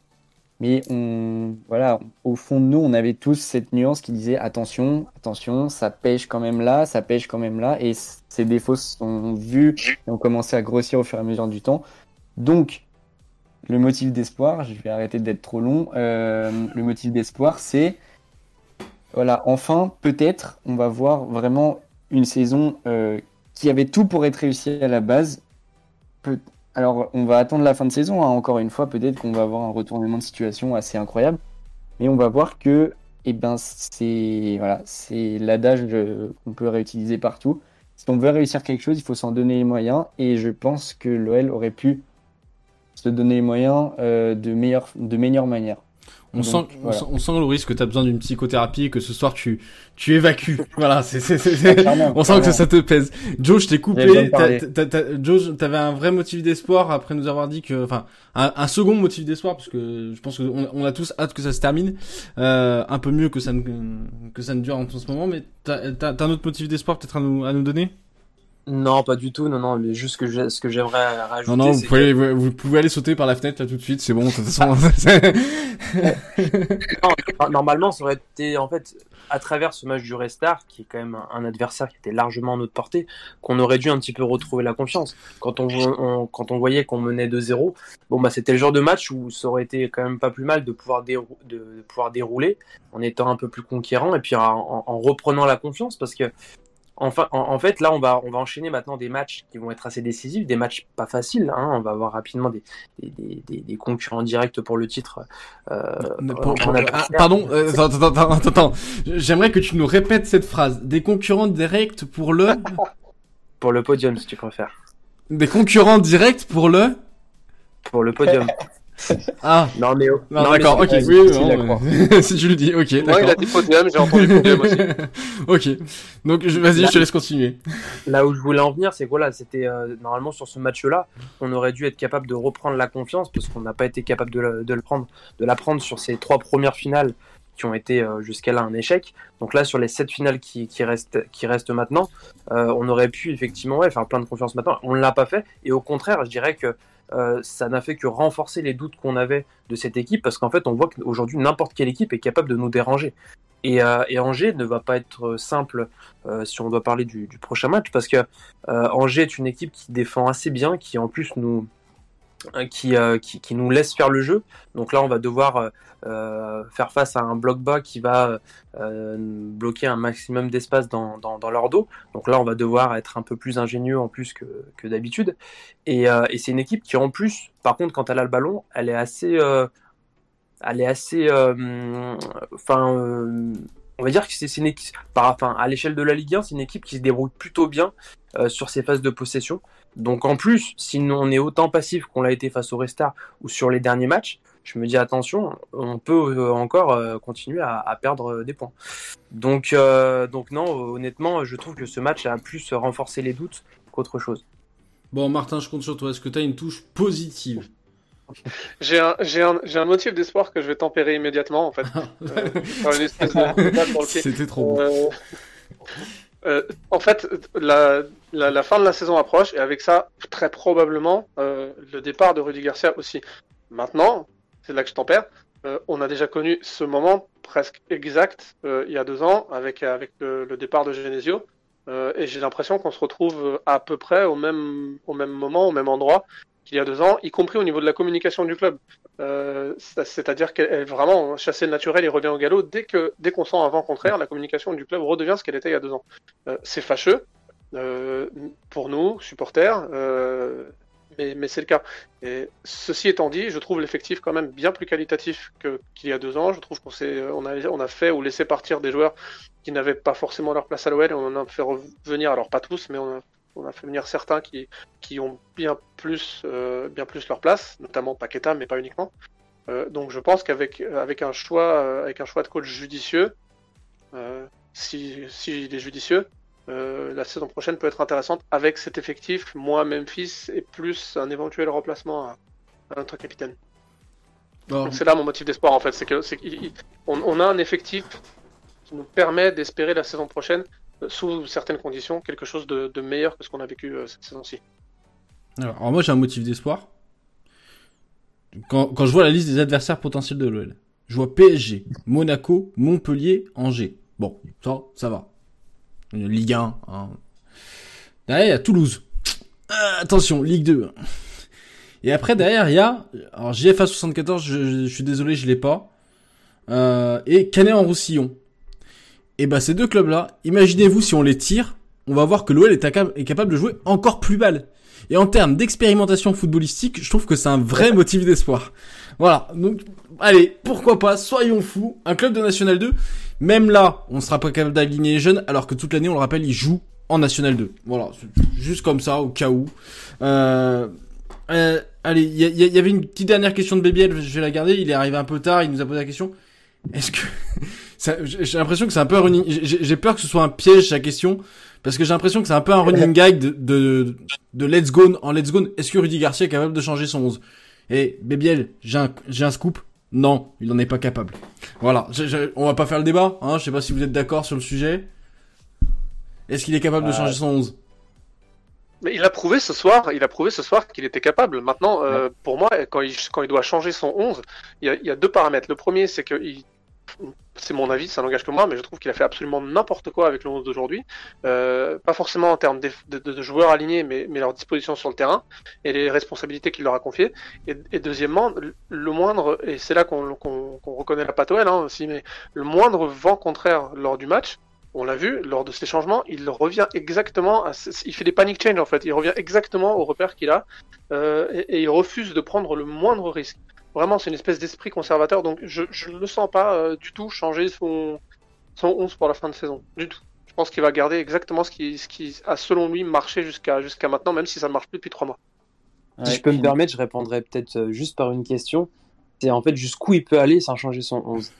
Mais on, voilà, au fond de nous, on avait tous cette nuance qui disait attention, attention, ça pêche quand même là, ça pêche quand même là, et ces défauts sont vus et ont commencé à grossir au fur et à mesure du temps. Donc, le motif d'espoir, je vais arrêter d'être trop long. euh, le motif d'espoir, c'est voilà, enfin, peut-être, on va voir vraiment une saison euh, qui avait tout pour être réussie à la base. Peut- alors, on va attendre la fin de saison, hein, encore une fois, peut-être qu'on va avoir un retournement de situation assez incroyable. Mais on va voir que, eh ben, c'est voilà, l'adage euh, qu'on peut réutiliser partout. Si on veut réussir quelque chose, il faut s'en donner les moyens. Et je pense que l'OL aurait pu se donner les moyens euh, de meilleure manière. On Donc, sent, on voilà. sent, on sent, Loris, que tu as besoin d'une psychothérapie et que ce soir tu, tu évacues. *laughs* voilà, c'est, c'est, c'est, on sent que ça te pèse. Joe, je t'ai coupé. T'as- t'as- t'as- Joe, t'avais un vrai motif d'espoir après nous avoir dit que, enfin, un, un second motif d'espoir parce que je pense qu'on on a tous hâte que ça se termine, euh, un peu mieux que ça ne, que ça ne dure en ce moment. Mais t'as, t'as, t'as un autre motif d'espoir peut-être à nous, à nous donner? Non, pas du tout. Non, non, mais juste que je- ce que j'aimerais rajouter. Non, non, vous pouvez, vous, vous pouvez aller sauter par la fenêtre là tout de suite. C'est bon. De toute façon, *laughs* Non, normalement, ça aurait été en fait à travers ce match du Restart, qui est quand même un, adversaire qui était largement à notre portée, qu'on aurait dû un petit peu retrouver la confiance. Quand on, quand on voyait qu'on menait 2-0, bon bah c'était le genre de match où ça aurait été quand même pas plus mal de pouvoir, dérou- de, de pouvoir dérouler en étant un peu plus conquérant et puis en, en- en reprenant la confiance parce que Enfin, en, en fait, là, on va, on va enchaîner maintenant des matchs qui vont être assez décisifs, des matchs pas faciles. Hein. On va avoir rapidement des, des, des, des- des concurrents directs pour le titre. Euh, Ne- pour- pour- ah, pardon, euh, attends, attends, attends. J'aimerais que tu nous répètes cette phrase. Des concurrents directs pour le, *laughs* Pour le podium, si tu préfères. des concurrents directs pour le. Pour le podium. *laughs* Ah, non, mais. oh, non, d'accord, ok, oui, non, mais- *laughs* si tu le dis, ok, Moi, il a dit podium, j'ai entendu podium aussi. *laughs* ok, donc je- vas-y, je te laisse continuer. Là où je voulais en venir, c'est que voilà, c'était euh, normalement sur ce match-là, on aurait dû être capable de reprendre la confiance parce qu'on n'a pas été capable de, le- de le prendre, de la prendre sur ces trois premières finales qui ont été euh, jusqu'à là un échec. Donc là, sur les sept finales qui, qui restent, qui restent maintenant, euh, on aurait pu effectivement ouais, faire plein de confiance maintenant. On ne l'a pas fait et au contraire, je dirais que euh, ça n'a fait que renforcer les doutes qu'on avait de cette équipe, parce qu'en fait, on voit qu'aujourd'hui, n'importe quelle équipe est capable de nous déranger. Et, euh, Angers ne va pas être simple euh, si on doit parler du, prochain match, parce que Angers est une équipe qui défend assez bien, qui en plus nous, qui, euh, qui, qui nous laisse faire le jeu. Donc là, on va devoir euh, euh, faire face à un bloc bas qui va bloquer un maximum d'espace dans, dans, leur dos. Donc là, on va devoir être un peu plus ingénieux en plus que, que d'habitude. Et, c'est une équipe qui, en plus, par contre, quand elle a le ballon, elle est assez, elle est assez, enfin, on va dire que c'est une équipe, enfin, à l'échelle de la Ligue 1, c'est une équipe qui se débrouille plutôt bien euh, sur ses phases de possession. Donc en plus, si on est autant passif qu'on l'a été face au Restart ou sur les derniers matchs, je me dis attention, on peut euh, encore euh, continuer à, perdre des points. Donc, donc non, honnêtement, je trouve que ce match a plus renforcé les doutes qu'autre chose. Bon, Martin, je compte sur toi. Est-ce que tu as une touche positive? J'ai un, j'ai un, j'ai un motif d'espoir que je vais tempérer immédiatement, en fait. *laughs* Euh. *laughs* C'était trop bon. Euh, euh, en fait, la, la, la fin de la saison approche et avec ça, très probablement, euh, le départ de Rudy Garcia aussi. Maintenant, c'est là que je tempère. On a déjà connu ce moment presque exact il y a deux ans avec, avec le, le départ de Genesio. Euh, et j'ai l'impression qu'on se retrouve à peu près au même, au même moment, au même endroit qu'il y a deux ans, y compris au niveau de la communication du club. Euh, c'est- C'est-à-dire qu'elle est vraiment chassée le naturel et revient au galop dès que dès qu'on sent un vent contraire, la communication du club redevient ce qu'elle était il y a deux ans. Euh, c'est fâcheux euh, pour nous supporters, mais, mais c'est le cas. Et ceci étant dit, je trouve l'effectif quand même bien plus qualitatif qu'il y a deux ans. Je trouve qu'on on a on a fait ou laissé partir des joueurs qui n'avaient pas forcément leur place à l'OL. On en a fait revenir, alors pas tous, mais on a, on a fait venir certains qui qui ont bien plus, euh, bien plus leur place, notamment Paqueta, mais pas uniquement. Euh, donc je pense qu'avec avec un choix, euh, avec un choix de coach judicieux, euh, si s'il est judicieux, euh, la saison prochaine peut être intéressante avec cet effectif, moins Memphis et plus un éventuel remplacement à, à notre capitaine. C'est là mon motif d'espoir en fait, c'est il- on, a un effectif qui nous permet d'espérer la saison prochaine, euh, sous certaines conditions, quelque chose de, meilleur que ce qu'on a vécu euh, cette saison-ci. alors, moi, j'ai un motif d'espoir. Quand, je vois la liste des adversaires potentiels de l'OL, je vois PSG, Monaco, Montpellier, Angers. Bon, ça, ça va. Ligue 1. Hein. Derrière, il y a Toulouse. Ah, attention, Ligue 2. Et après, derrière, il y a... Alors, JFA 74, je, suis désolé, je l'ai pas. Euh, et Canet en Roussillon. Et bah, ces deux clubs-là, imaginez-vous si on les tire, on va voir que l'OL est, capable de jouer encore plus balle. Et en termes d'expérimentation footballistique, je trouve que c'est un vrai *laughs* motif d'espoir. Voilà. Donc, allez, pourquoi pas, soyons fous. Un club de National 2, même là, on sera pas capable d'aligner les jeunes, alors que toute l'année, on le rappelle, ils jouent en National 2. Voilà. Juste comme ça, au cas où. Euh, euh, allez, il y, y a- il y avait une petite dernière question de Bébiel, je vais la garder. Il est arrivé un peu tard, il nous a posé la question. Est-ce que... *laughs* J'ai l'impression que c'est un peu un running... J'ai peur que ce soit un piège, sa question. Parce que j'ai l'impression que c'est un peu un running gag de, de, de Let's Go en Let's Go. Est-ce que Rudy Garcia est capable de changer son 11 Et Bébiel, j'ai un, j'ai un scoop? Non, il n'en est pas capable. Voilà, je- je- on va pas faire le débat. Hein, je sais pas si vous êtes d'accord sur le sujet. Est-ce qu'il est capable de Euh, changer son 11 Mais il a prouvé ce soir, il a prouvé ce soir qu'il était capable. Maintenant, euh, pour moi, quand il, quand il doit changer son 11, il y a, il y a deux paramètres. Le premier, c'est que il- c'est mon avis, ça n'engage que moi, mais je trouve qu'il a fait absolument n'importe quoi avec le 11 d'aujourd'hui. Euh, pas forcément en termes de, de- de joueurs alignés, mais, mais leur disposition sur le terrain et les responsabilités qu'il leur a confiées. Et, et deuxièmement, le- moindre, et c'est là qu'on qu'on- qu'on reconnaît la patoelle hein, aussi, mais le moindre vent contraire lors du match, on l'a vu, lors de ces changements, il revient exactement, à, il fait des panic change en fait, il revient exactement au repère qu'il a euh, et, et il refuse de prendre le moindre risque. Vraiment, c'est une espèce d'esprit conservateur, donc je je ne le sens pas euh, du tout changer son, son 11 pour la fin de saison, du tout. Je pense qu'il va garder exactement ce qui, ce qui a selon lui marché jusqu'à jusqu'à maintenant, même si ça ne marche plus depuis trois mois. Si je peux me permettre, je répondrai peut-être euh, juste par une question. C'est en fait jusqu'où il peut aller sans changer son 11.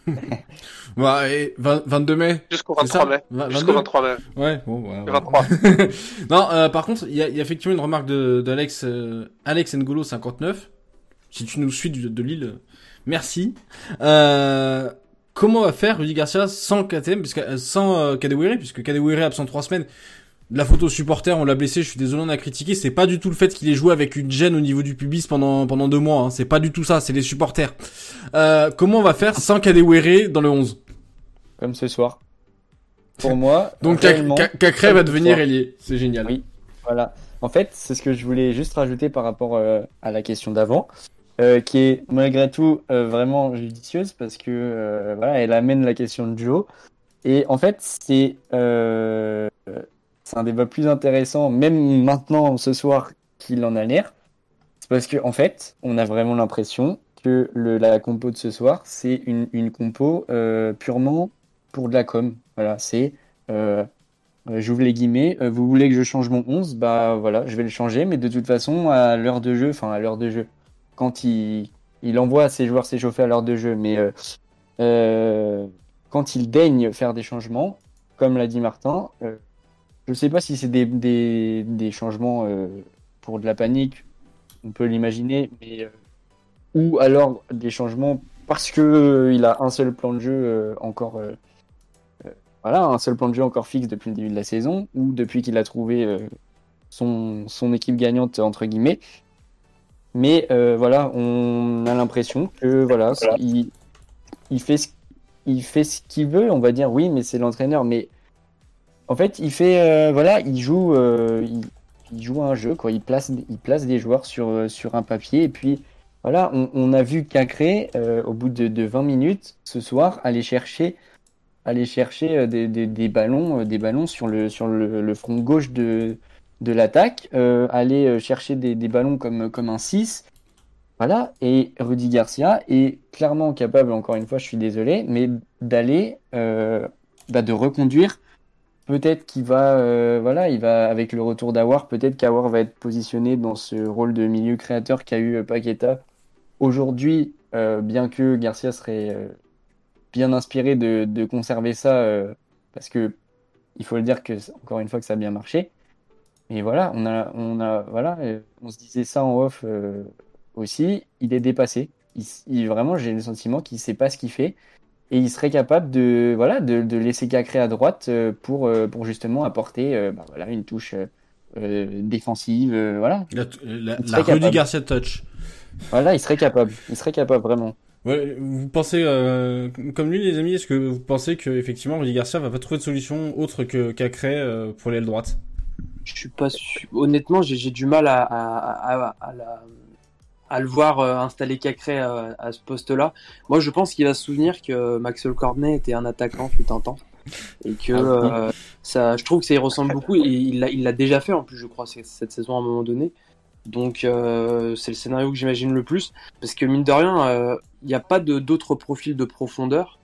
Ouais, et 20 22 mai. Jusqu'au c'est ça 23 mai. Jusqu'au 22? 23 mai. Ouais, bon, ouais, ouais. 23. *laughs* non, euh, par contre, il y a, il y a effectivement une remarque de d'Alex euh, Alex Ngolo 59. Si tu nous suis de, de Lille, merci. Euh, comment va faire Rudy Garcia sans KTM, puisque euh, sans euh, Kadewere, puisque Kadewere est absent trois semaines? La photo supporter, on l'a blessé, je suis désolé, on a critiqué. C'est pas du tout le fait qu'il ait joué avec une gêne au niveau du pubis pendant pendant deux mois. Hein. C'est pas du tout ça, c'est les supporters. Euh, comment on va faire sans Kadewere dans le 11 Comme ce soir. Pour moi. *laughs* Donc Cacré va devenir ailier, c'est génial. Oui. Voilà. En fait, c'est ce que je voulais juste rajouter par rapport euh, à la question d'avant, euh, qui est malgré tout vraiment judicieuse parce que voilà, elle amène la question de Joe. Et en fait, c'est c'est un débat plus intéressant, même maintenant ce soir qu'il en a l'air. C'est parce que en fait, on a vraiment l'impression que la compo de ce soir, c'est une, compo euh, purement pour de la com. Voilà, c'est euh, J'ouvre les guillemets. Euh, vous voulez que je change mon 11 Bah voilà, je vais le changer. Mais de toute façon, à l'heure de jeu, enfin à l'heure de jeu, quand il, il envoie ses joueurs s'échauffer à l'heure de jeu, mais euh, quand il daigne faire des changements, comme l'a dit Martin, je sais pas si c'est des, changements euh, pour de la panique, on peut l'imaginer, euh, ou alors des changements parce que euh, il a un seul plan de jeu euh, encore. voilà, un seul plan de jeu encore fixe depuis le début de la saison, ou depuis qu'il a trouvé son, équipe gagnante, entre guillemets. Mais voilà, on a l'impression que voilà, il, il fait ce il fait ce qu'il veut, on va dire oui, mais c'est l'entraîneur. Mais en fait, il fait euh, voilà, il joue, euh, il, joue un jeu quoi. Il place, il place des joueurs sur euh, sur un papier et puis voilà, on, a vu Cacré au bout de, de 20 minutes ce soir aller chercher aller chercher des, des, des ballons, des ballons sur le, sur le, le front gauche de, de l'attaque, aller chercher des, des ballons comme, comme un 6. Voilà, et Rudy Garcia est clairement capable, encore une fois, je suis désolé, mais d'aller, bah, de reconduire. Peut-être qu'il va, euh, voilà, il va, avec le retour d'Awar, peut-être qu'Awar va être positionné dans ce rôle de milieu créateur qu'a eu euh, Paqueta aujourd'hui, euh, bien que Garcia serait bien inspiré de, conserver ça parce que il faut le dire que encore une fois que ça a bien marché. Et voilà, on a, on a, voilà, on se disait ça en off aussi. Il est dépassé. Vraiment, j'ai le sentiment qu'il sait pas ce qu'il fait et il serait capable de, voilà, de, de laisser Cacré à droite euh, pour, euh, pour justement apporter, euh, bah, voilà, une touche défensive, voilà. La, la, Rudy capable. Garcia touch. Voilà, il serait capable. Il serait capable vraiment. Ouais, vous pensez euh, comme lui les amis, est-ce que vous pensez que effectivement Rudy Garcia va pas trouver de solution autre que Cacré euh, pour l'aile droite? Je suis pas sûr. Honnêtement, j'ai j'ai du mal à, à, à, à la- à le voir euh, installer Cacré euh, à ce poste-là. Moi, je pense qu'il va se souvenir que Maxwell Cornet était un attaquant fut un temps. Et que Ah oui. euh, ça, je trouve que ça y ressemble beaucoup. Et il l'a il déjà fait en plus, je crois, cette saison à un moment donné. Donc, euh, c'est le scénario que j'imagine le plus. Parce que mine de rien, euh, il n'y a pas d'autres profils de profondeur.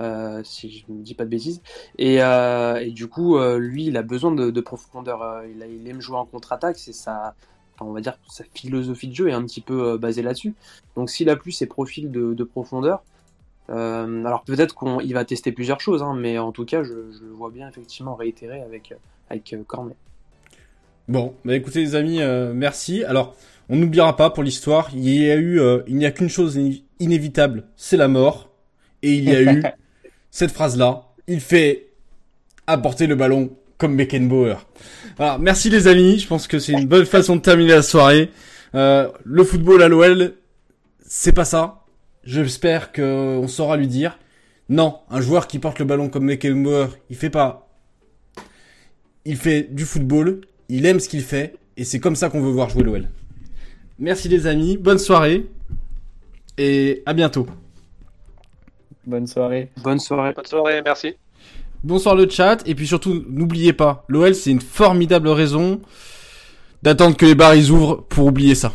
euh, si je ne dis pas de bêtises. Et, euh, et du coup, euh, lui, il a besoin de, de profondeur. euh, il, a- il aime jouer en contre-attaque. C'est sa, enfin, on va dire, sa philosophie de jeu est un petit peu euh, basée là-dessus. Donc, s'il a plus ces profils de, de profondeur, euh, alors peut-être qu'il va tester plusieurs choses, hein, mais en tout cas, je, le vois bien effectivement réitérer avec, avec euh, Cornet. Bon, bah écoutez les amis, euh, merci. Alors, on n'oubliera pas pour l'histoire, il y a eu, euh, il n'y a qu'une chose iné- inévitable, c'est la mort. Et il y a eu *laughs* cette phrase-là. Il fait apporter le ballon comme Beckenbauer. Voilà, merci les amis. Je pense que c'est une bonne façon de terminer la soirée. Euh, le football à l'OL, c'est pas ça. J'espère que on saura lui dire. Non, un joueur qui porte le ballon comme Beckenbauer, il fait pas. Il fait du football, il aime ce qu'il fait, et c'est comme ça qu'on veut voir jouer l'OL. Merci les amis, bonne soirée, et à bientôt. Bonne soirée. Bonne soirée. Bonne soirée, merci. Bonsoir le chat, et puis surtout, n'oubliez pas, l'OL c'est une formidable raison d'attendre que les bars ils ouvrent pour oublier ça.